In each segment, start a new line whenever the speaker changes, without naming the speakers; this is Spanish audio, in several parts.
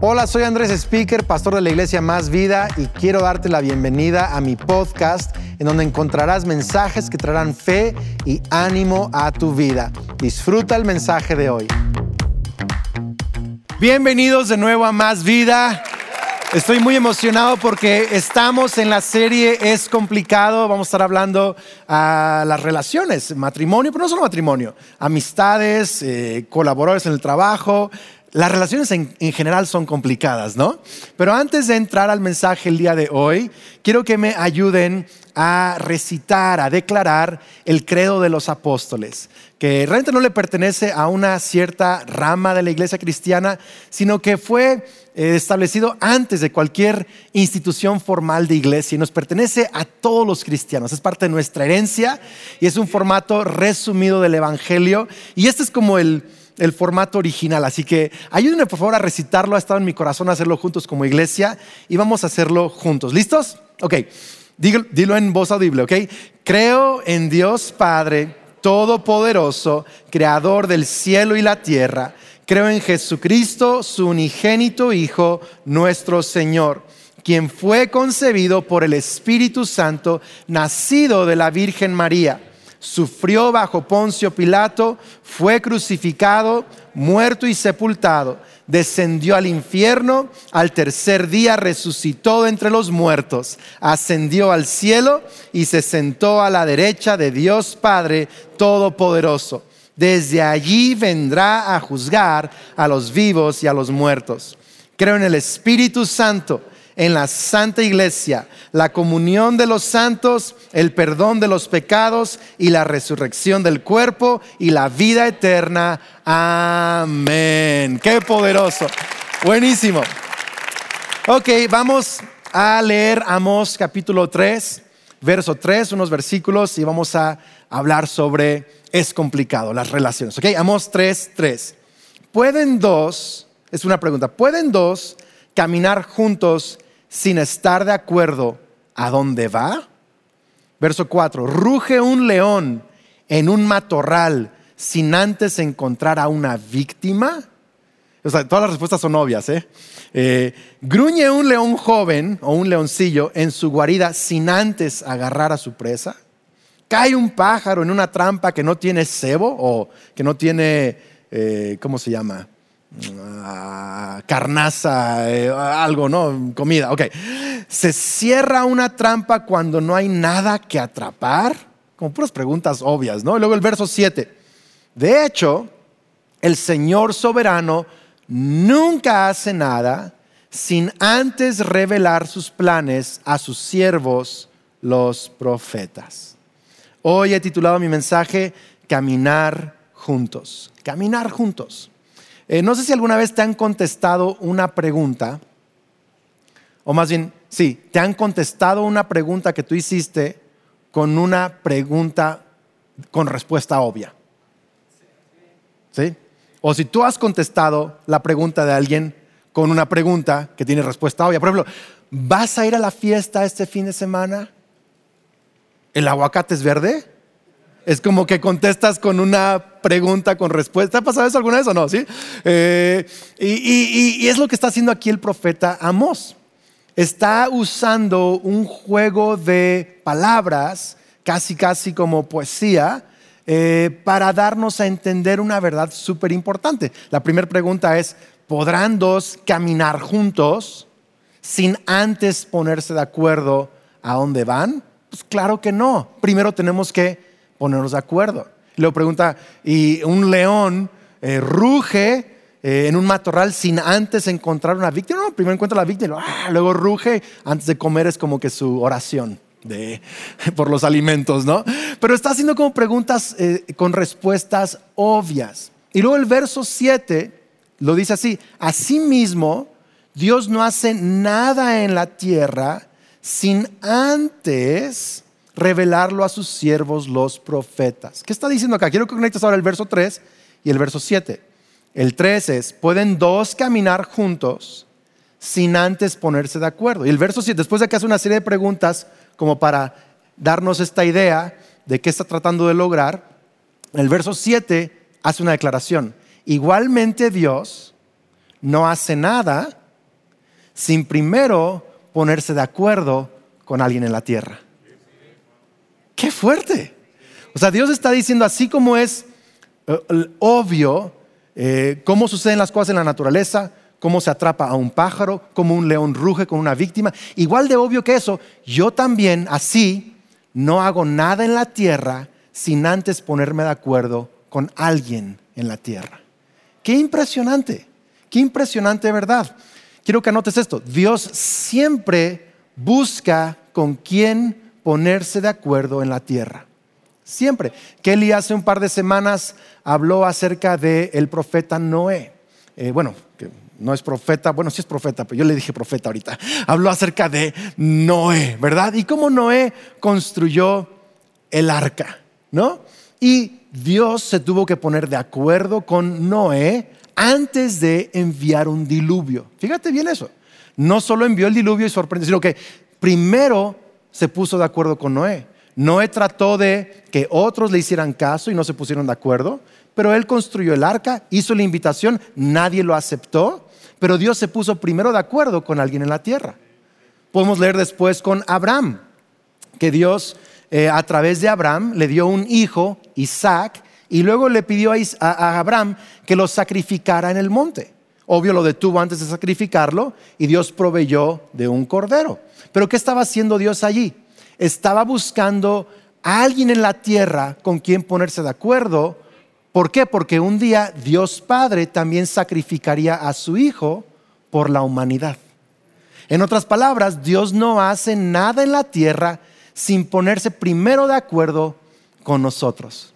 Hola, soy Andrés Speaker, pastor de la iglesia Más Vida y quiero darte la bienvenida a mi podcast en donde encontrarás mensajes que traerán fe y ánimo a tu vida. Disfruta el mensaje de hoy. Bienvenidos de nuevo a Más Vida. Estoy muy emocionado porque estamos en la serie Es complicado. Vamos a estar hablando a las relaciones, matrimonio, pero no solo matrimonio, amistades, eh, colaboradores en el trabajo, las relaciones en, general son complicadas, ¿no? Pero antes de entrar al mensaje el día de hoy, quiero que me ayuden a recitar, a declarar el credo de los apóstoles, que realmente no le pertenece a una cierta rama de la iglesia cristiana, sino que fue eh, establecido antes de cualquier institución formal de iglesia y nos pertenece a todos los cristianos. Es parte de nuestra herencia y es un formato resumido del Evangelio. Y este es como el el formato original. Así que ayúdenme por favor a recitarlo. Ha estado en mi corazón hacerlo juntos como iglesia y vamos a hacerlo juntos. ¿Listos? Ok, dilo, en voz audible, ok. Creo en Dios Padre Todopoderoso, Creador del cielo y la tierra. Creo en Jesucristo, su unigénito Hijo, nuestro Señor quien fue concebido por el Espíritu Santo, nacido de la Virgen María sufrió bajo Poncio Pilato, fue crucificado, muerto y sepultado, descendió al infierno, al tercer día resucitó entre los muertos, ascendió al cielo y se sentó a la derecha de Dios Padre Todopoderoso. Desde allí vendrá a juzgar a los vivos y a los muertos. Creo en el Espíritu Santo en la Santa Iglesia, la comunión de los santos, el perdón de los pecados y la resurrección del cuerpo y la vida eterna. Amén. Qué poderoso. Buenísimo. Ok, vamos a leer Amós capítulo 3, verso 3, unos versículos y vamos a hablar sobre es complicado, las relaciones. Ok, Amós 3, 3. ¿Pueden dos, es una pregunta, ¿pueden dos caminar juntos sin estar de acuerdo a dónde va? Verso 4, ruge un león en un matorral sin antes encontrar a una víctima. O sea, todas las respuestas son obvias. ¿eh? ¿eh? gruñe un león joven o un leoncillo en su guarida sin antes agarrar a su presa. Cae un pájaro en una trampa que no tiene cebo o que no tiene, eh, ¿cómo se llama? Ah, carnaza, eh, algo, ¿no? Comida, ok. Se cierra una trampa cuando no hay nada que atrapar. Como puras preguntas obvias, ¿no? Luego el verso 7. De hecho, el Señor soberano nunca hace nada sin antes revelar sus planes a sus siervos, los profetas. Hoy he titulado mi mensaje Caminar juntos. Caminar juntos. Eh, no sé si alguna vez te han contestado una pregunta, o más bien, sí, te han contestado una pregunta que tú hiciste con una pregunta con respuesta obvia. ¿Sí? O si tú has contestado la pregunta de alguien con una pregunta que tiene respuesta obvia. Por ejemplo, ¿vas a ir a la fiesta este fin de semana? ¿El aguacate es verde? Es como que contestas con una pregunta con respuesta. ¿Ha pasado eso alguna vez o no? ¿Sí? Eh, y, y, es lo que está haciendo aquí el profeta Amós. Está usando un juego de palabras, casi casi como poesía, eh, para darnos a entender una verdad súper importante. La primera pregunta es, ¿podrán dos caminar juntos sin antes ponerse de acuerdo a dónde van? Pues claro que no. Primero tenemos que ponernos de acuerdo. Luego pregunta, ¿y un león eh, ruge eh, en un matorral sin antes encontrar una víctima? No, primero encuentra la víctima, ah, luego ruge, antes de comer es como que su oración. De, por los alimentos, ¿no? Pero está haciendo como preguntas eh, con respuestas obvias. Y luego el verso 7 lo dice así, asimismo, Dios no hace nada en la tierra sin antes revelarlo a sus siervos los profetas. ¿Qué está diciendo acá? Quiero que conectes ahora el verso 3 y el verso 7. El 3 es, pueden dos caminar juntos sin antes ponerse de acuerdo. Y el verso 7, después de que hace una serie de preguntas como para darnos esta idea de qué está tratando de lograr, el verso 7 hace una declaración. Igualmente Dios no hace nada sin primero ponerse de acuerdo con alguien en la tierra. ¡Qué fuerte! O sea, Dios está diciendo así como es eh, obvio eh, cómo suceden las cosas en la naturaleza, cómo se atrapa a un pájaro, cómo un león ruge con una víctima. Igual de obvio que eso, yo también así no hago nada en la tierra sin antes ponerme de acuerdo con alguien en la tierra. Qué impresionante, qué impresionante verdad. Quiero que anotes esto, Dios siempre busca con quién ponerse de acuerdo en la tierra. Siempre. Kelly hace un par de semanas habló acerca del el profeta Noé. Eh, bueno, que no es profeta, bueno, sí es profeta, pero yo le dije profeta ahorita. Habló acerca de Noé, ¿verdad? Y cómo Noé construyó el arca, ¿no? Y Dios se tuvo que poner de acuerdo con Noé antes de enviar un diluvio. Fíjate bien eso. No solo envió el diluvio y sorprendió, sino que primero se puso de acuerdo con Noé. Noé trató de que otros le hicieran caso y no se pusieron de acuerdo, pero él construyó el arca, hizo la invitación, nadie lo aceptó pero Dios se puso primero de acuerdo con alguien en la tierra. Podemos leer después con Abraham, que Dios eh, a través de Abraham le dio un hijo, Isaac, y luego le pidió a, Abraham que lo sacrificara en el monte. Obvio lo detuvo antes de sacrificarlo y Dios proveyó de un cordero. Pero ¿qué estaba haciendo Dios allí? Estaba buscando a alguien en la tierra con quien ponerse de acuerdo ¿Por qué? Porque un día Dios Padre también sacrificaría a su Hijo por la humanidad. En otras palabras, Dios no hace nada en la tierra sin ponerse primero de acuerdo con nosotros.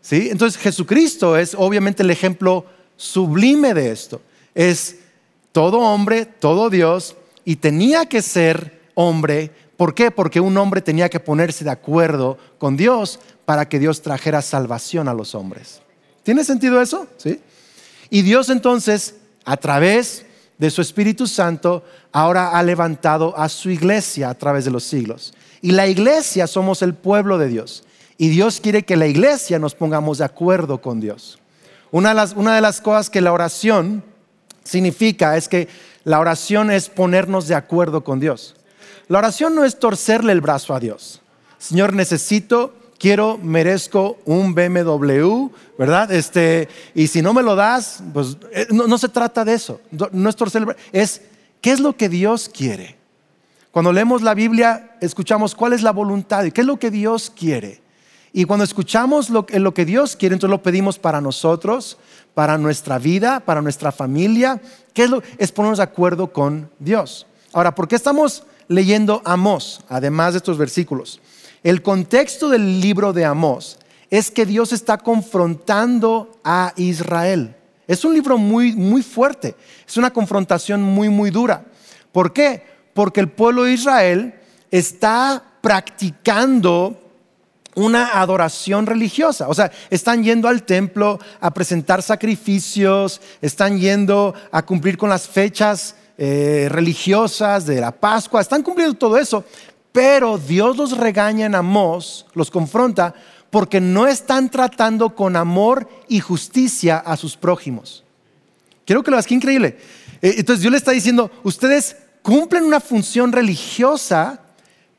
¿Sí? Entonces Jesucristo es obviamente el ejemplo sublime de esto. Es todo hombre, todo Dios, y tenía que ser hombre. ¿Por qué? Porque un hombre tenía que ponerse de acuerdo con Dios para que Dios trajera salvación a los hombres. ¿Tiene sentido eso? ¿Sí? Y Dios entonces, a través de su Espíritu Santo, ahora ha levantado a su iglesia a través de los siglos. Y la iglesia somos el pueblo de Dios. Y Dios quiere que la iglesia nos pongamos de acuerdo con Dios. Una de las, cosas que la oración significa es que la oración es ponernos de acuerdo con Dios. La oración no es torcerle el brazo a Dios. Señor, necesito quiero, merezco un BMW, ¿verdad? Este, y si no me lo das, pues eh, no, se trata de eso. No es es qué es lo que Dios quiere. Cuando leemos la Biblia, escuchamos cuál es la voluntad y qué es lo que Dios quiere. Y cuando escuchamos lo, lo que Dios quiere, entonces lo pedimos para nosotros, para nuestra vida, para nuestra familia. ¿Qué es, lo, es ponernos de acuerdo con Dios? Ahora, ¿por qué estamos leyendo Amós, además de estos versículos? El contexto del libro de Amós es que Dios está confrontando a Israel. Es un libro muy, muy fuerte, es una confrontación muy, muy dura. ¿Por qué? Porque el pueblo de Israel está practicando una adoración religiosa. O sea, están yendo al templo a presentar sacrificios, están yendo a cumplir con las fechas eh, religiosas de la Pascua, están cumpliendo todo eso, pero Dios los regaña en Amós, los confronta, porque no están tratando con amor y justicia a sus prójimos. Quiero que lo veas, qué increíble. Eh, entonces Dios le está diciendo, ustedes cumplen una función religiosa,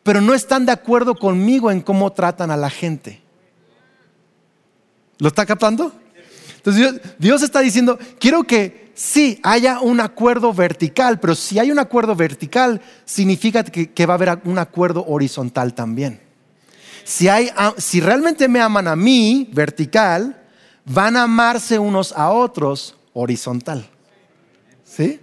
pero no están de acuerdo conmigo en cómo tratan a la gente. ¿Lo está captando? Entonces Dios, está diciendo, quiero que sí haya un acuerdo vertical, pero si hay un acuerdo vertical, significa que, va a haber un acuerdo horizontal también. Si, si realmente me aman a mí, vertical, van a amarse unos a otros, horizontal. ¿Sí?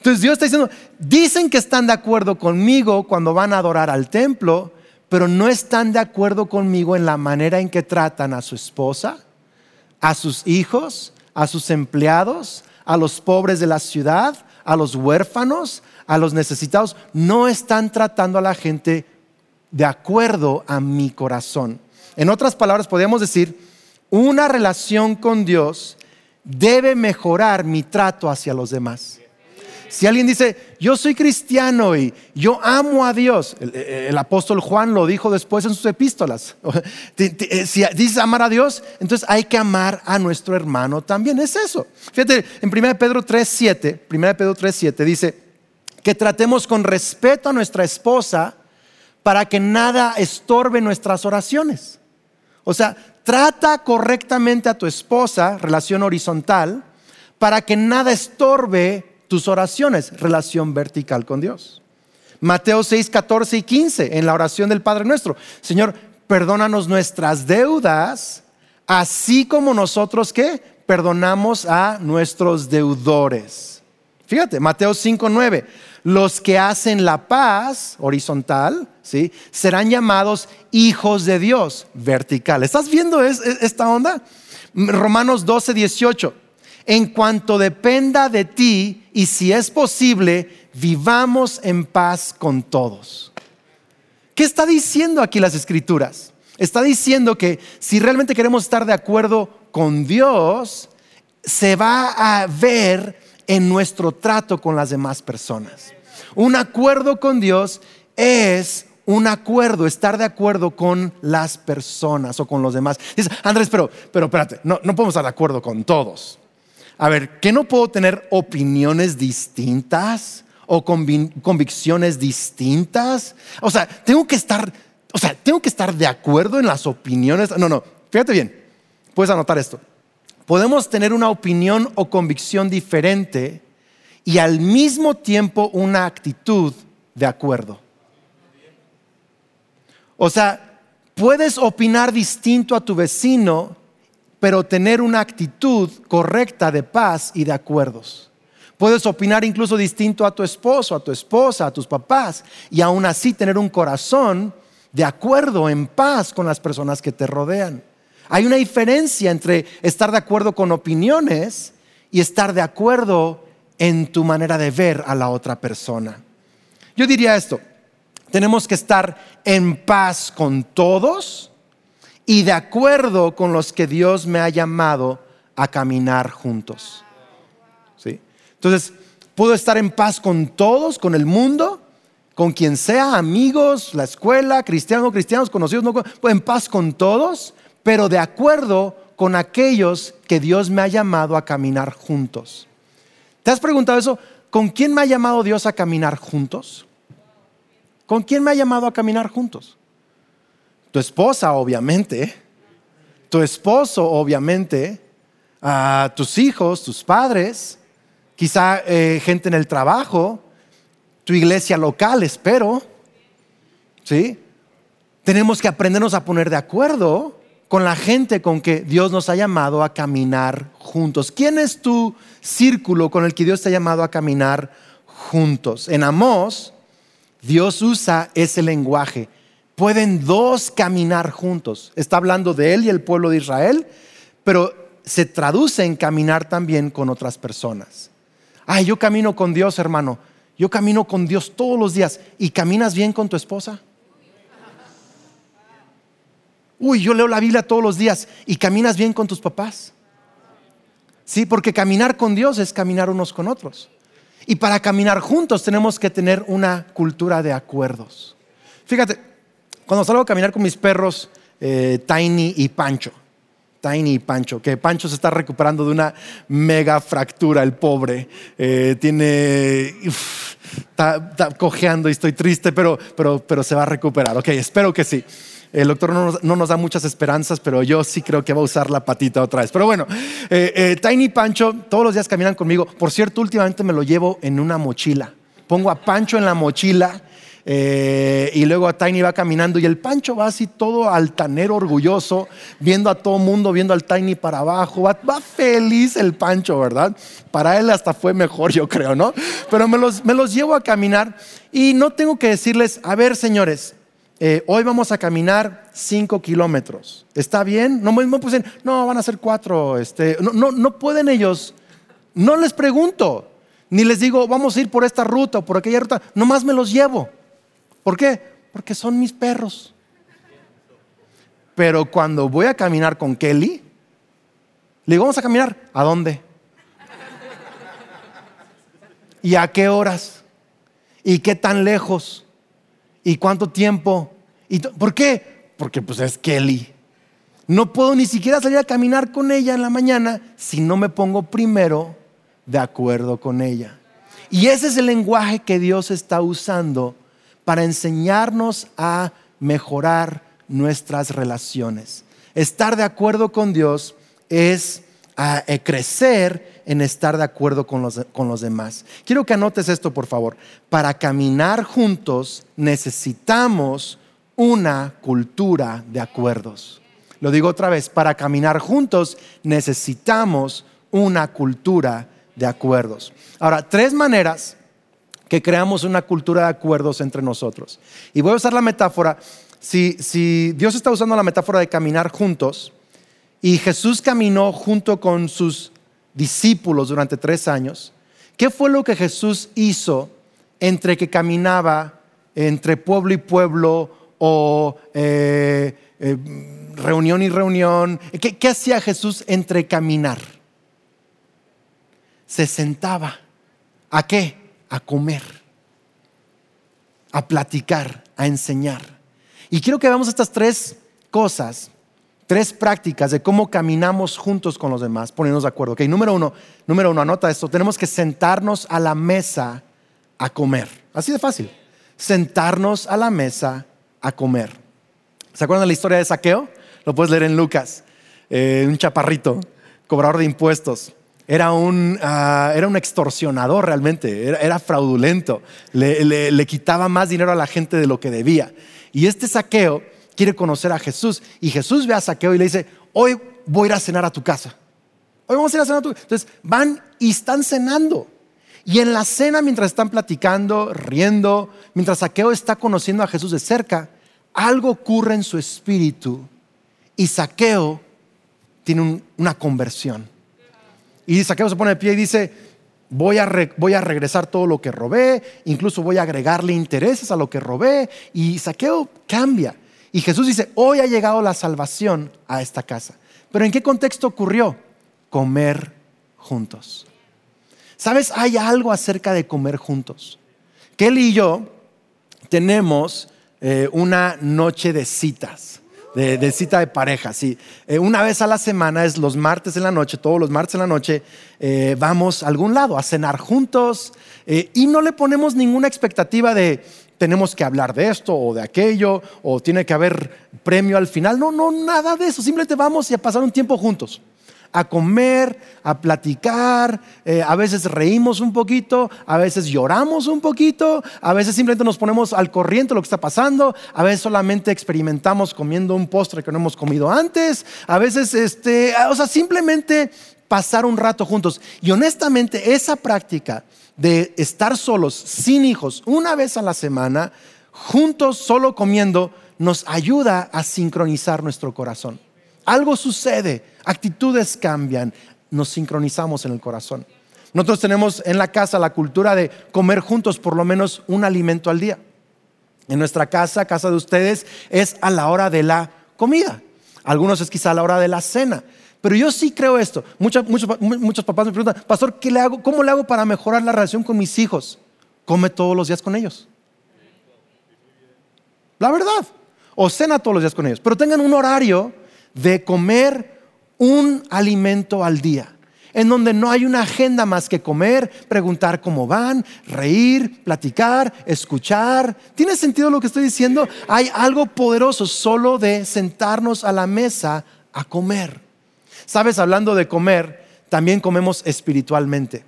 Entonces Dios está diciendo, dicen que están de acuerdo conmigo cuando van a adorar al templo, pero no están de acuerdo conmigo en la manera en que tratan a su esposa, a sus hijos, a sus empleados, a los pobres de la ciudad, a los huérfanos, a los necesitados. No están tratando a la gente de acuerdo a mi corazón. En otras palabras, podríamos decir, una relación con Dios debe mejorar mi trato hacia los demás. Si alguien dice, yo soy cristiano y yo amo a Dios, el, apóstol Juan lo dijo después en sus epístolas. Eh, si dices amar a Dios, entonces hay que amar a nuestro hermano también. Es eso. Fíjate, en 1 Pedro 3.7, 1 Pedro 3.7 dice, que tratemos con respeto a nuestra esposa para que nada estorbe nuestras oraciones. O sea, trata correctamente a tu esposa, relación horizontal, para que nada estorbe tus oraciones, relación vertical con Dios. Mateo 6, 14 y 15, en la oración del Padre nuestro. Señor, perdónanos nuestras deudas, así como nosotros que perdonamos a nuestros deudores. Fíjate, Mateo 5, 9. Los que hacen la paz horizontal, ¿sí? serán llamados hijos de Dios vertical. ¿Estás viendo esta onda? Romanos 12, 18. En cuanto dependa de ti y si es posible, vivamos en paz con todos. ¿Qué está diciendo aquí las escrituras? Está diciendo que si realmente queremos estar de acuerdo con Dios, se va a ver en nuestro trato con las demás personas. Un acuerdo con Dios es un acuerdo, estar de acuerdo con las personas o con los demás. Dices, Andrés, pero, pero espérate, no podemos estar de acuerdo con todos. A ver, ¿qué no puedo tener opiniones distintas? o convicciones distintas. O sea, tengo que estar, o sea, tengo que estar de acuerdo en las opiniones. No, no, fíjate bien, puedes anotar esto. Podemos tener una opinión o convicción diferente y al mismo tiempo una actitud de acuerdo. O sea, puedes opinar distinto a tu vecino, pero tener una actitud correcta de paz y de acuerdos. Puedes opinar incluso distinto a tu esposo, a tu esposa, a tus papás y aún así tener un corazón de acuerdo, en paz con las personas que te rodean. Hay una diferencia entre estar de acuerdo con opiniones y estar de acuerdo en tu manera de ver a la otra persona. Yo diría esto, tenemos que estar en paz con todos y de acuerdo con los que Dios me ha llamado a caminar juntos. Entonces, puedo estar en paz con todos, con el mundo, con quien sea, amigos, la escuela, cristianos, cristianos, conocidos, no, en paz con todos, pero de acuerdo con aquellos que Dios me ha llamado a caminar juntos. ¿Te has preguntado eso? ¿Con quién me ha llamado Dios a caminar juntos? ¿Con quién me ha llamado a caminar juntos? Tu esposa, obviamente. Tu esposo, obviamente. A tus hijos, tus padres quizá eh, gente en el trabajo, tu iglesia local, espero. ¿Sí? Tenemos que aprendernos a poner de acuerdo con la gente con que Dios nos ha llamado a caminar juntos. ¿Quién es tu círculo con el que Dios te ha llamado a caminar juntos? En Amós, Dios usa ese lenguaje. Pueden dos caminar juntos. Está hablando de él y el pueblo de Israel, pero se traduce en caminar también con otras personas. Ay, yo camino con Dios, hermano. Yo camino con Dios todos los días. ¿Y caminas bien con tu esposa? Uy, yo leo la Biblia todos los días. ¿Y caminas bien con tus papás? Sí, porque caminar con Dios es caminar unos con otros. Y para caminar juntos tenemos que tener una cultura de acuerdos. Fíjate, cuando salgo a caminar con mis perros, eh, Tiny y Pancho, Tiny Pancho, que Pancho se está recuperando de una mega fractura, el pobre. Eh, tiene. está, cojeando y estoy triste, pero, pero, pero se va a recuperar. Ok, espero que sí. El doctor no nos, no nos, da muchas esperanzas, pero yo sí creo que va a usar la patita otra vez. Pero bueno, eh, eh, Tiny Pancho todos los días caminan conmigo. Por cierto, últimamente me lo llevo en una mochila. Pongo a Pancho en la mochila eh, y luego a Tiny va caminando y el Pancho va así todo altanero, orgulloso, viendo a todo mundo, viendo al Tiny para abajo. Va, feliz el Pancho, ¿verdad? Para él hasta fue mejor, yo creo, ¿no? Pero me los, me los llevo a caminar y no tengo que decirles, a ver, señores, eh, hoy vamos a caminar cinco kilómetros. ¿Está bien? No, no, pues, no van a ser cuatro. Este, no, no, no pueden ellos. No les pregunto. Ni les digo, vamos a ir por esta ruta o por aquella ruta. Nomás me los llevo. ¿Por qué? Porque son mis perros. Pero cuando voy a caminar con Kelly, le digo, vamos a caminar. ¿A dónde? ¿Y a qué horas? ¿Y qué tan lejos? ¿Y cuánto tiempo? ¿Y ¿Por qué? Porque pues es Kelly. No puedo ni siquiera salir a caminar con ella en la mañana si no me pongo primero de acuerdo con ella. Y ese es el lenguaje que Dios está usando para enseñarnos a mejorar nuestras relaciones. Estar de acuerdo con Dios es a eh, crecer en estar de acuerdo con los, con los demás. Quiero que anotes esto, por favor. Para caminar juntos necesitamos una cultura de acuerdos. Lo digo otra vez, para caminar juntos necesitamos una cultura de acuerdos. Ahora, tres maneras que creamos una cultura de acuerdos entre nosotros. Y voy a usar la metáfora, si, si Dios está usando la metáfora de caminar juntos, y Jesús caminó junto con sus discípulos durante tres años, ¿qué fue lo que Jesús hizo entre que caminaba entre pueblo y pueblo o eh, eh, reunión y reunión? ¿Qué, ¿Qué hacía Jesús entre caminar? Se sentaba. ¿A qué? A comer, a platicar, a enseñar. Y quiero que veamos estas tres cosas tres prácticas de cómo caminamos juntos con los demás, ponernos de acuerdo. Okay, número uno, número uno, anota esto. Tenemos que sentarnos a la mesa a comer. Así de fácil. Sentarnos a la mesa a comer. ¿Se acuerdan de la historia de saqueo? Lo puedes leer en Lucas. Eh, un chaparrito, cobrador de impuestos. Era un, ah, era un extorsionador realmente, era, fraudulento. Le, le quitaba más dinero a la gente de lo que debía. Y este saqueo quiere conocer a Jesús. Y Jesús ve a Saqueo y le dice, hoy voy a ir a cenar a tu casa. Hoy vamos a ir a cenar a tu casa. Entonces van y están cenando. Y en la cena, mientras están platicando, riendo, mientras Saqueo está conociendo a Jesús de cerca, algo ocurre en su espíritu y Saqueo tiene una conversión. Y Saqueo se pone de pie y dice, voy a, voy a regresar todo lo que robé, incluso voy a agregarle intereses a lo que robé. Y Saqueo cambia. Y Jesús dice, hoy ha llegado la salvación a esta casa. Pero ¿en qué contexto ocurrió? Comer juntos. ¿Sabes? Hay algo acerca de comer juntos. Kelly y yo tenemos eh, una noche de citas. De, cita de pareja, sí. Eh, una vez a la semana es los martes en la noche, todos los martes en la noche, eh, vamos a algún lado a cenar juntos y no le ponemos ninguna expectativa de, tenemos que hablar de esto o de aquello, o tiene que haber premio al final. No, no, nada de eso. Simplemente vamos y a pasar un tiempo juntos. A comer, a platicar, eh, a veces reímos un poquito, a veces lloramos un poquito, a veces simplemente nos ponemos al corriente de lo que está pasando, a veces solamente experimentamos comiendo un postre que no hemos comido antes, a veces, este, o sea, simplemente pasar un rato juntos. Y honestamente, esa práctica de estar solos, sin hijos, una vez a la semana, juntos, solo comiendo, nos ayuda a sincronizar nuestro corazón. Algo sucede, actitudes cambian, nos sincronizamos en el corazón. Nosotros tenemos en la casa la cultura de comer juntos por lo menos un alimento al día. En nuestra casa, casa de ustedes, es a la hora de la comida. Algunos es quizá a la hora de la cena. Pero yo sí creo esto. Muchos, papás me preguntan, pastor, ¿qué le hago? ¿cómo le hago para mejorar la relación con mis hijos? Come todos los días con ellos. La verdad. O cena todos los días con ellos. Pero tengan un horario de comer un alimento al día. En donde no hay una agenda más que comer, preguntar cómo van, reír, platicar, escuchar. ¿Tiene sentido lo que estoy diciendo? Hay algo poderoso solo de sentarnos a la mesa a comer. Sabes, hablando de comer, también comemos espiritualmente.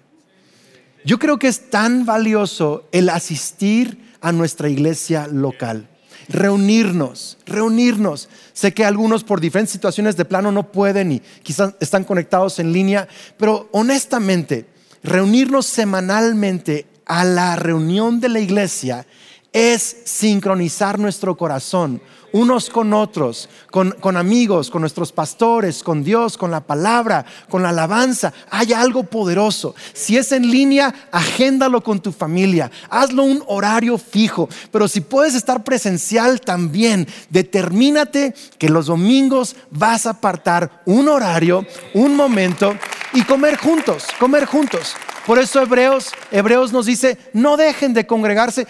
Yo creo que es tan valioso el asistir a nuestra iglesia local, reunirnos, reunirnos. Sé que algunos por diferentes situaciones de plano no pueden y quizás están conectados en línea, pero honestamente, reunirnos semanalmente a la reunión de la iglesia es sincronizar nuestro corazón unos con otros, con, amigos, con nuestros pastores, con Dios, con la palabra, con la alabanza. Hay algo poderoso. Si es en línea, agéndalo con tu familia. Hazlo un horario fijo. Pero si puedes estar presencial también, determínate que los domingos vas a apartar un horario, un momento y comer juntos, comer juntos. Por eso Hebreos, Hebreos nos dice, no dejen de congregarse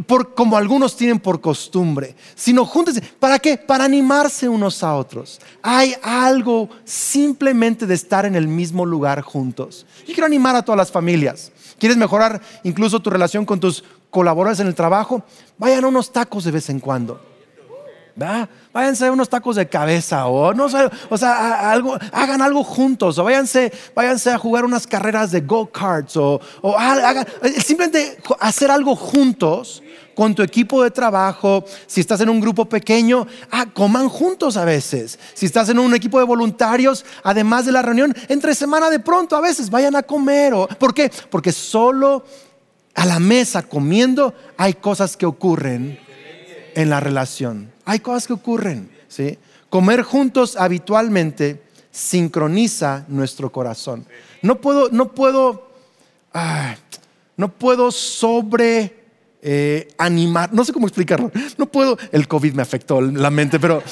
por, como algunos tienen por costumbre, sino júntense. ¿Para qué? Para animarse unos a otros. Hay algo simplemente de estar en el mismo lugar juntos. Yo quiero animar a todas las familias. ¿Quieres mejorar incluso tu relación con tus colaboradores en el trabajo? Vayan a unos tacos de vez en cuando. Váyanse a unos tacos de cabeza o no sé, o sea, hagan algo juntos o váyanse, a jugar unas carreras de go-karts o, hagan, simplemente hacer algo juntos con tu equipo de trabajo. Si estás en un grupo pequeño, ah, coman juntos a veces. Si estás en un equipo de voluntarios, además de la reunión, entre semana de pronto a veces vayan a comer. O, ¿Por qué? Porque solo a la mesa comiendo hay cosas que ocurren en la relación. Hay cosas que ocurren, ¿sí? Comer juntos habitualmente sincroniza nuestro corazón. No puedo, no puedo, no puedo sobre eh, animar, no sé cómo explicarlo. No puedo, el COVID me afectó la mente, pero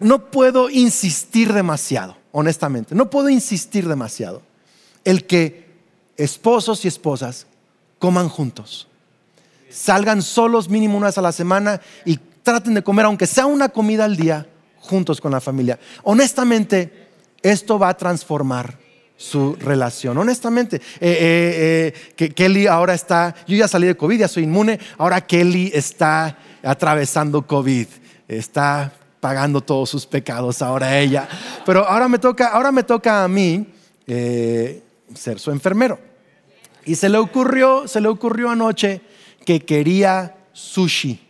no puedo insistir demasiado, honestamente. No puedo insistir demasiado. El que esposos y esposas coman juntos. Salgan solos mínimo una vez a la semana y traten de comer, aunque sea una comida al día, juntos con la familia. Honestamente, esto va a transformar su relación. Honestamente, eh, eh, eh, que Kelly ahora está, yo ya salí de COVID, ya soy inmune, ahora Kelly está atravesando COVID, está pagando todos sus pecados ahora ella. Pero ahora me toca, ahora me toca a mí ser su enfermero. Y se le ocurrió, se le ocurrió anoche que quería sushi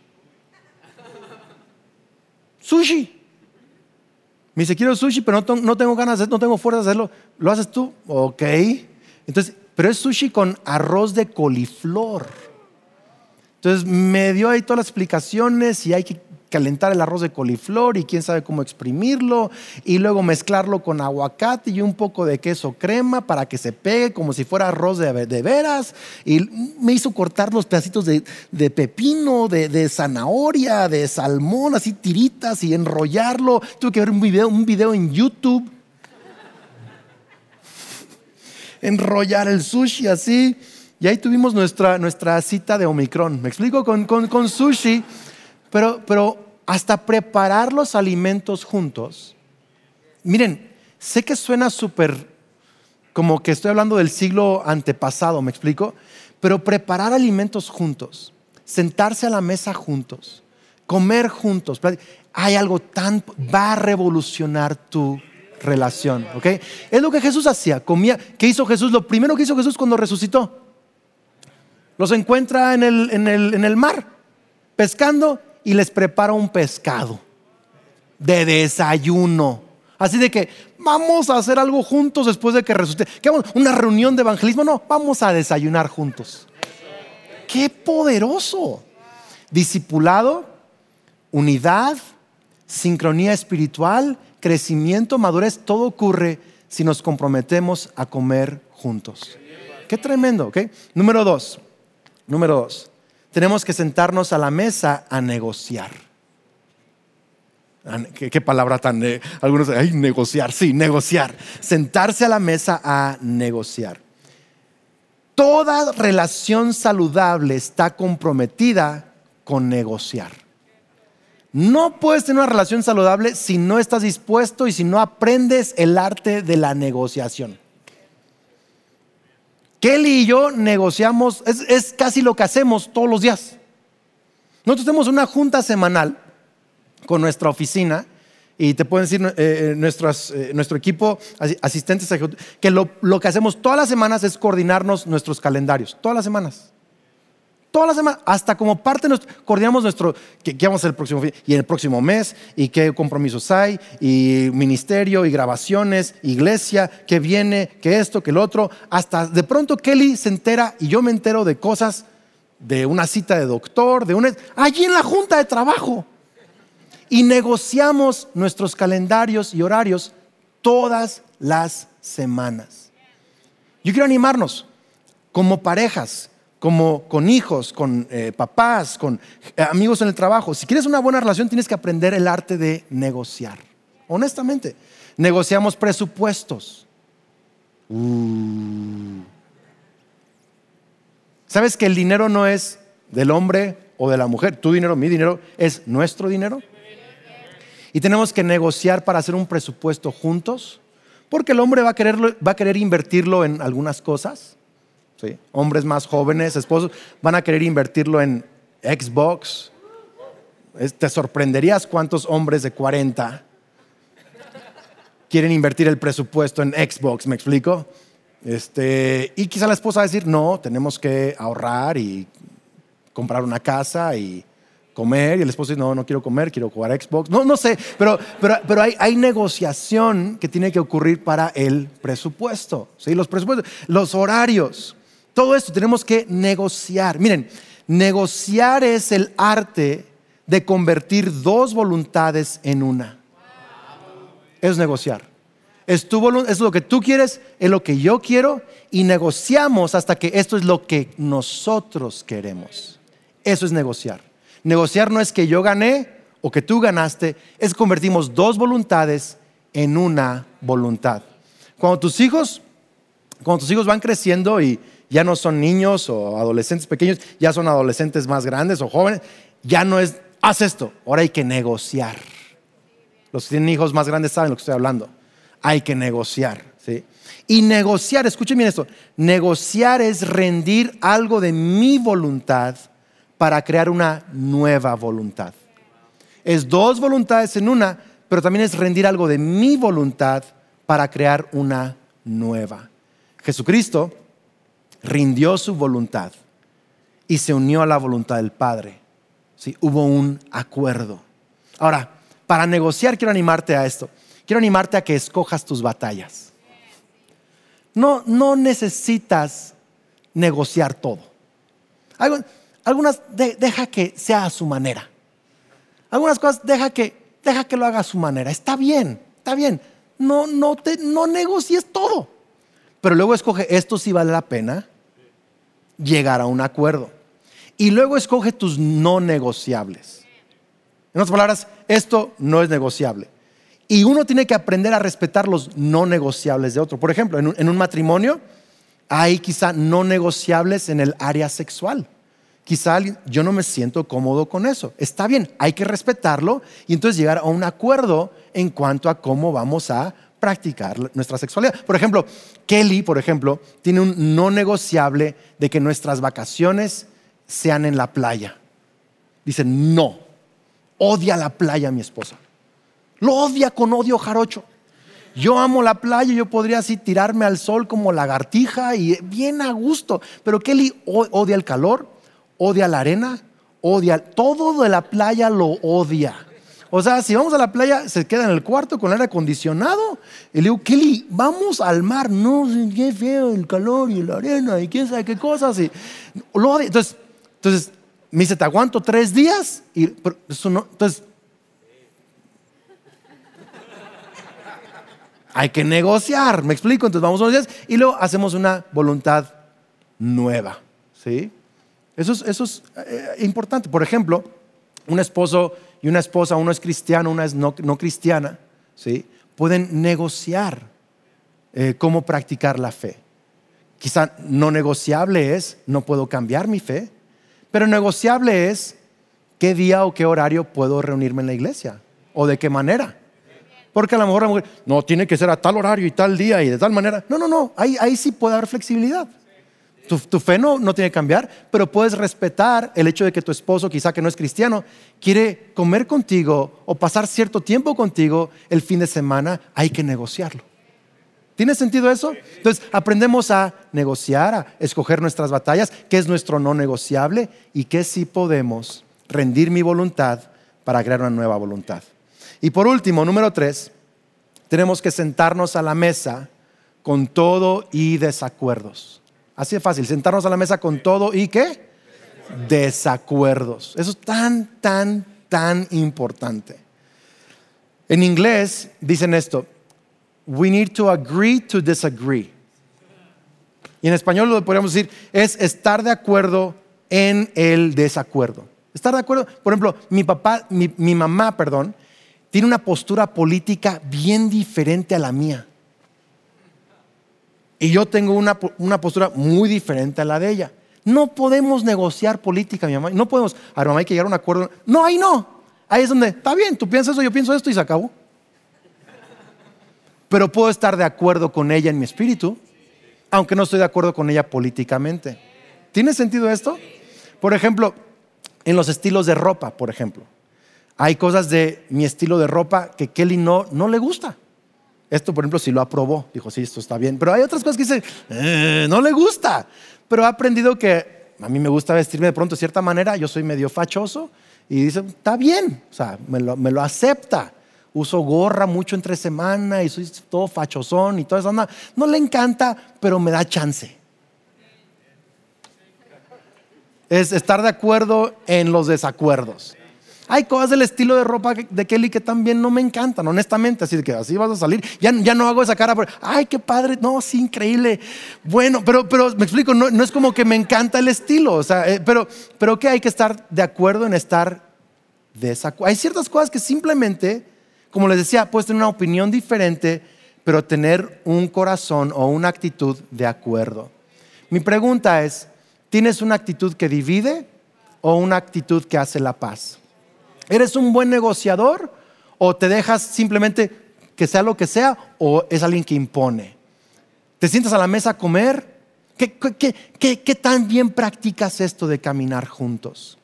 sushi. Me dice, quiero sushi, pero no, tengo ganas de no tengo fuerza de hacerlo. ¿Lo haces tú? Ok. Entonces, pero es sushi con arroz de coliflor. Entonces me dio ahí todas las explicaciones y hay que calentar el arroz de coliflor y quién sabe cómo exprimirlo y luego mezclarlo con aguacate y un poco de queso crema para que se pegue como si fuera arroz de, veras y me hizo cortar los pedacitos de, pepino, de, zanahoria, de salmón, así tiritas y enrollarlo. Tuve que ver un video, un video en YouTube. Enrollar el sushi así. Y ahí tuvimos nuestra, nuestra cita de Omicron. Me explico con, con, con sushi. Pero, pero hasta preparar los alimentos juntos. Miren, sé que suena súper como que estoy hablando del siglo antepasado, ¿me explico? Pero preparar alimentos juntos, sentarse a la mesa juntos, comer juntos, hay algo tan, va a revolucionar tu relación, ¿ok? Es lo que Jesús hacía, comía, ¿qué hizo Jesús? Lo primero que hizo Jesús cuando resucitó, los encuentra en el, en el, en el mar, pescando y les prepara un pescado de desayuno. Así de que vamos a hacer algo juntos después de que resucite. ¿Qué vamos? ¿Una reunión de evangelismo? No, vamos a desayunar juntos. ¡Qué poderoso! Discipulado, unidad, sincronía espiritual, crecimiento, madurez, todo ocurre si nos comprometemos a comer juntos. Qué tremendo, ¿ok? Número dos, número dos tenemos que sentarnos a la mesa a negociar. ¿Qué, palabra tan... Eh, algunos, ay, negociar, sí, negociar. Sentarse a la mesa a negociar. Toda relación saludable está comprometida con negociar. No puedes tener una relación saludable si no estás dispuesto y si no aprendes el arte de la negociación. Kelly y yo negociamos, es, casi lo que hacemos todos los días. Nosotros tenemos una junta semanal con nuestra oficina y te pueden decir eh, eh, eh, nuestro equipo, asistentes, que lo, lo, que hacemos todas las semanas es coordinarnos nuestros calendarios, todas las semanas. Toda la semana, hasta como parte de nuestro, coordinamos nuestro, ¿qué, vamos a hacer el próximo y el próximo mes, y qué compromisos hay, y ministerio, y grabaciones, iglesia, qué viene, qué esto, qué el otro. Hasta de pronto Kelly se entera y yo me entero de cosas de una cita de doctor, de una. allí en la junta de trabajo. Y negociamos nuestros calendarios y horarios todas las semanas. Yo quiero animarnos como parejas como con hijos, con eh, papás, con eh, amigos en el trabajo. Si quieres una buena relación, tienes que aprender el arte de negociar. Honestamente, negociamos presupuestos. Uh. ¿Sabes que el dinero no es del hombre o de la mujer, tu dinero, mi dinero, es nuestro dinero. Y tenemos que negociar para hacer un presupuesto juntos, porque el hombre va a, va a querer invertirlo en algunas cosas. Hombres más jóvenes, esposos, van a querer invertirlo en Xbox. Te sorprenderías cuántos hombres de 40 quieren invertir el presupuesto en Xbox, ¿me explico? Este, y quizá la esposa va a decir, no, tenemos que ahorrar y comprar una casa y comer. Y el esposo dice, no, no quiero comer, quiero jugar Xbox. No, no sé, pero, pero, hay, hay, negociación que tiene que ocurrir para el presupuesto. ¿sí? Los presupuestos, los horarios, todo esto tenemos que negociar. Miren, negociar es el arte de convertir dos voluntades en una. Es negociar. Es, tu es lo que tú quieres, es lo que yo quiero y negociamos hasta que esto es lo que nosotros queremos. Eso es negociar. Negociar no es que yo gané o que tú ganaste, es convertimos dos voluntades en una voluntad. Cuando tus hijos, cuando tus hijos van creciendo y ya no son niños o adolescentes pequeños, ya son adolescentes más grandes o jóvenes, ya no es, haz esto, ahora hay que negociar. Los que tienen hijos más grandes saben lo que estoy hablando hay que negociar. ¿sí? Y negociar, escuchen bien esto, negociar es rendir algo de mi voluntad para crear una nueva voluntad. Es dos voluntades en una, pero también es rendir algo de mi voluntad para crear una nueva. Jesucristo rindió su voluntad y se unió a la voluntad del Padre. ¿Sí? Hubo un acuerdo. Ahora, para negociar quiero animarte a esto quiero animarte a que escojas tus batallas. No, no necesitas negociar todo. Algunas deja que sea a su manera. Algunas cosas deja que, deja que lo haga a su manera. Está bien, está bien. No, no, te, no negocies todo. Pero luego escoge esto si vale la pena llegar a un acuerdo. Y luego escoge tus no negociables. En otras palabras, esto no es negociable. Y uno tiene que aprender a respetar los no negociables de otro. Por ejemplo, en un, matrimonio hay quizá no negociables en el área sexual. Quizá yo no me siento cómodo con eso. Está bien, hay que respetarlo y entonces llegar a un acuerdo en cuanto a cómo vamos a practicar nuestra sexualidad. Por ejemplo, Kelly, por ejemplo, tiene un no negociable de que nuestras vacaciones sean en la playa. Dice, no, odia la playa mi esposa. Lo odia con odio jarocho. Yo amo la playa, yo podría así tirarme al sol como lagartija y bien a gusto. Pero Kelly odia el calor, odia la arena, odia todo de la playa lo odia. O sea, si vamos a la playa, se queda en el cuarto con el aire acondicionado. Y le digo, Kelly, vamos al mar. No, qué feo el calor y la arena y quién sabe qué cosas. Entonces, entonces me dice, ¿te aguanto tres días? Y eso no, entonces, hay que negociar, me explico, entonces vamos unos días y luego hacemos una voluntad nueva, ¿sí? Eso es, eso es eh, importante. Por ejemplo, un esposo y una esposa, uno es cristiano, una es no, cristiana, ¿sí? Pueden negociar eh, cómo practicar la fe. Quizá no negociable es, no puedo cambiar mi fe, pero negociable es qué día o qué horario puedo reunirme en la iglesia o de qué manera. Porque a lo mejor la mujer, no, tiene que ser a tal horario y tal día y de tal manera. No, no, no, ahí, ahí sí puede haber flexibilidad. Tu, fe no, no, tiene que cambiar, pero puedes respetar el hecho de que tu esposo, quizá que no es cristiano, quiere comer contigo o pasar cierto tiempo contigo el fin de semana, hay que negociarlo. ¿Tiene sentido eso? Entonces aprendemos a negociar, a escoger nuestras batallas, qué es nuestro no negociable y qué sí podemos rendir mi voluntad para crear una nueva voluntad. Y por último, número tres, tenemos que sentarnos a la mesa con todo y desacuerdos. Así de fácil, sentarnos a la mesa con todo y qué? Desacuerdos. Eso es tan, tan, tan importante. En inglés dicen esto, we need to agree to disagree. Y en español lo podríamos decir, es estar de acuerdo en el desacuerdo. Estar de acuerdo, por ejemplo, mi papá, mi, mi mamá, perdón, tiene una postura política bien diferente a la mía. Y yo tengo una, postura muy diferente a la de ella. No podemos negociar política, mi mamá. No podemos, a ver, mamá, hay que llegar a un acuerdo. No, ahí no. Ahí es donde, está bien, tú piensas eso, yo pienso esto y se acabó. Pero puedo estar de acuerdo con ella en mi espíritu, aunque no estoy de acuerdo con ella políticamente. ¿Tiene sentido esto? Por ejemplo, en los estilos de ropa, por ejemplo. Hay cosas de mi estilo de ropa que Kelly no, no le gusta. Esto, por ejemplo, si lo aprobó, dijo, sí, esto está bien. Pero hay otras cosas que dice, eh, no le gusta. Pero ha aprendido que a mí me gusta vestirme de pronto de cierta manera, yo soy medio fachoso, y dice, está bien, o sea, me lo, me lo acepta. Uso gorra mucho entre semana y soy todo fachosón y toda esa onda. No le encanta, pero me da chance. Es estar de acuerdo en los desacuerdos. Hay cosas del estilo de ropa de Kelly que también no me encantan, honestamente. Así que así vas a salir. Ya, no hago esa cara, por, ay, qué padre. No, sí, increíble. Bueno, pero, me explico, no, no es como que me encanta el estilo. O sea, eh, pero, pero que hay que estar de acuerdo en estar desacuerdo. Hay ciertas cosas que simplemente, como les decía, puedes tener una opinión diferente, pero tener un corazón o una actitud de acuerdo. Mi pregunta es, ¿tienes una actitud que divide o una actitud que hace la paz? ¿Eres un buen negociador o te dejas simplemente que sea lo que sea o es alguien que impone? ¿Te sientas a la mesa a comer? ¿Qué, tan bien practicas esto de caminar juntos?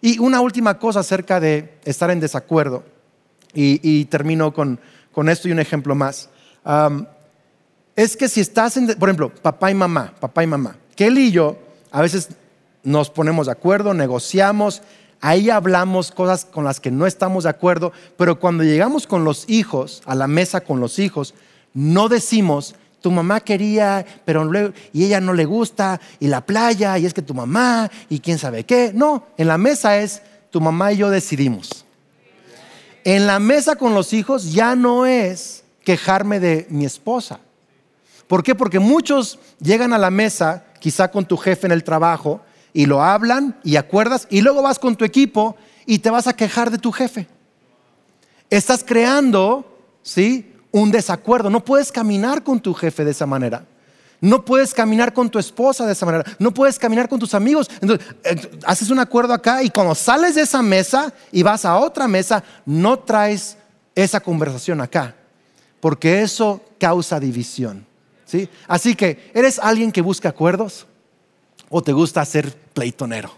Y una última cosa acerca de estar en desacuerdo, y, termino con, esto y un ejemplo más. es que si estás en, por ejemplo, papá y mamá, papá y mamá, Kelly y yo a veces nos ponemos de acuerdo, negociamos, ahí hablamos cosas con las que no estamos de acuerdo, pero cuando llegamos con los hijos, a la mesa con los hijos, no decimos, tu mamá quería, pero luego, y ella no le gusta, y la playa, y es que tu mamá, y quién sabe qué. No, en la mesa es, tu mamá y yo decidimos. En la mesa con los hijos ya no es quejarme de mi esposa. ¿Por qué? Porque muchos llegan a la mesa, quizá con tu jefe en el trajo, y lo hablan y acuerdas y luego vas con tu equipo y te vas a quejar de tu jefe. Estás creando, ¿sí? Un desacuerdo. No puedes caminar con tu jefe de esa manera. No puedes caminar con tu esposa de esa manera. No puedes caminar con tus amigos. Entonces, eh, haces un acuerdo acá y cuando sales de esa mesa y vas a otra mesa, no traes esa conversación acá. Porque eso causa división. ¿sí? Así que, ¿eres alguien que busca acuerdos? ¿O te gusta ser pleitonero?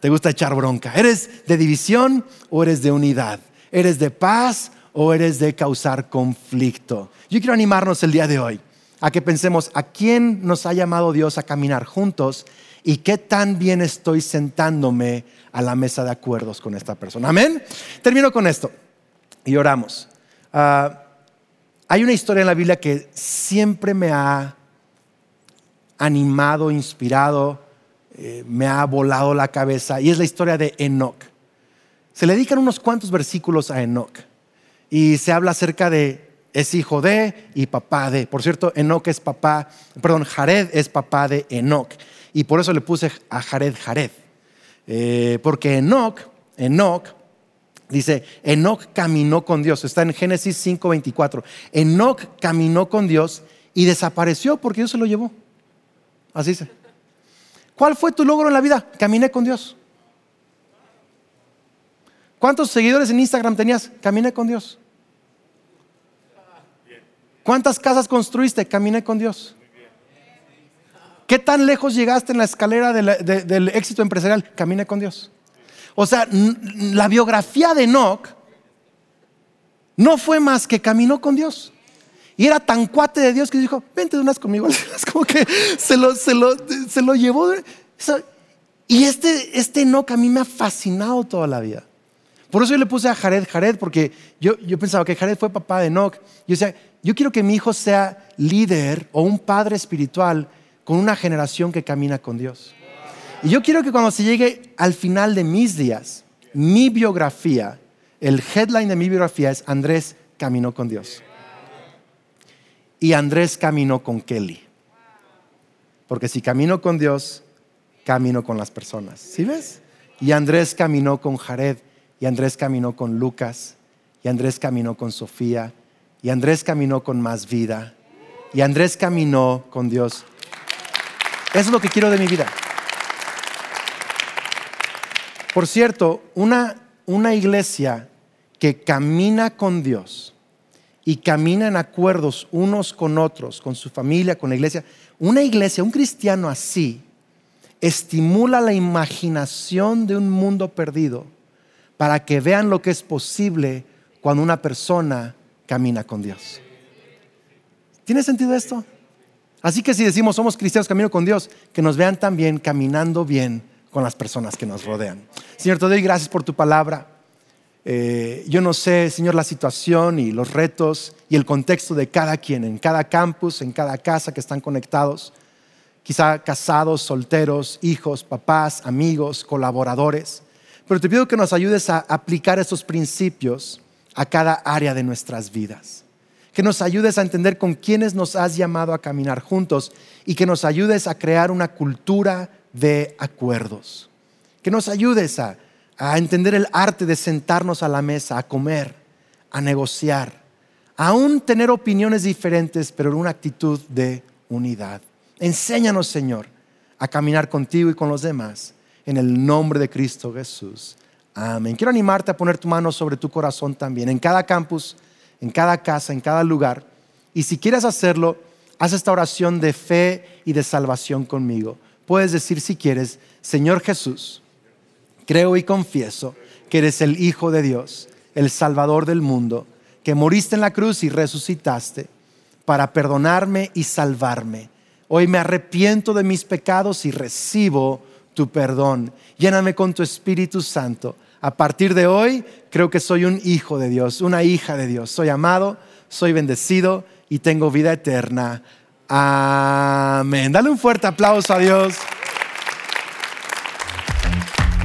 ¿Te gusta echar bronca? ¿Eres de división o eres de unidad? ¿Eres de paz o eres de causar conflicto? Yo quiero animarnos el día de hoy a que pensemos a quién nos ha llamado Dios a caminar juntos y qué tan bien estoy sentándome a la mesa de acuerdos con esta persona. Amén. Termino con esto y oramos. Ah, hay una historia en la Biblia que siempre me ha animado, inspirado, eh, me ha volado la cabeza y es la historia de Enoch. Se le dedican unos cuantos versículos a Enoch y se habla acerca de es hijo de y papá de. Por cierto, Enoch es papá, perdón, Jared es papá de Enoch y por eso le puse a Jared Jared. Eh, porque Enoch, Enoch, dice, Enoch caminó con Dios. Está en Génesis 5:24. Enoch caminó con Dios y desapareció porque Dios se lo llevó. Así dice. ¿Cuál fue tu logro en la vida? Caminé con Dios. ¿Cuántos seguidores en Instagram tenías? Caminé con Dios. ¿Cuántas casas construiste? Caminé con Dios. ¿Qué tan lejos llegaste en la escalera del éxito empresarial? Caminé con Dios. O sea, la biografía de Enoch no fue más que caminó con Dios. Y era tan cuate de Dios que dijo, vente de unas conmigo. Es como que se lo, se lo, se lo llevó. Y este, este Enoch a mí me ha fascinado toda la vida. Por eso yo le puse a Jared Jared, porque yo, yo pensaba que Jared fue papá de Enoch. Yo decía, yo quiero que mi hijo sea líder o un padre espiritual con una generación que camina con Dios. Y yo quiero que cuando se llegue al final de mis días, mi biografía, el headline de mi biografía es Andrés caminó con Dios y Andrés caminó con Kelly. Porque si camino con Dios, camino con las personas. ¿Sí ves? Y Andrés caminó con Jared, y Andrés caminó con Lucas, y Andrés caminó con Sofía, y Andrés caminó con más vida, y Andrés caminó con Dios. Eso es lo que quiero de mi vida. Por cierto, una, una iglesia que camina con Dios y camina en acuerdos unos con otros, con su familia, con la iglesia, una iglesia, un cristiano así, estimula la imaginación de un mundo perdido para que vean lo que es posible cuando una persona camina con Dios. ¿Tiene sentido esto? Así que si decimos somos cristianos camino con Dios, que nos vean también caminando bien con las personas que nos rodean. Señor, te doy gracias por tu palabra. Eh, yo no sé, Señor, la situación y los retos y el contexto de cada quien, en cada campus, en cada casa que están conectados, quizá casados, solteros, hijos, papás, amigos, colaboradores. Pero te pido que nos ayudes a aplicar estos principios a cada área de nuestras vidas. Que nos ayudes a entender con quiénes nos has llamado a caminar juntos y que nos ayudes a crear una cultura de acuerdos. Que nos ayudes a a entender el arte de sentarnos a la mesa, a comer, a negociar, aún tener opiniones diferentes, pero en una actitud de unidad. Enséñanos, Señor, a caminar contigo y con los demás, en el nombre de Cristo Jesús. Amén. Quiero animarte a poner tu mano sobre tu corazón también, en cada campus, en cada casa, en cada lugar. Y si quieres hacerlo, haz esta oración de fe y de salvación conmigo. Puedes decir si quieres, Señor Jesús, Creo y confieso que eres el Hijo de Dios, el Salvador del mundo, que moriste en la cruz y resucitaste para perdonarme y salvarme. Hoy me arrepiento de mis pecados y recibo tu perdón. Lléname con tu Espíritu Santo. A partir de hoy creo que soy un hijo de Dios, una hija de Dios. Soy amado, soy bendecido y tengo vida eterna. Amén. Dale un fuerte aplauso a Dios.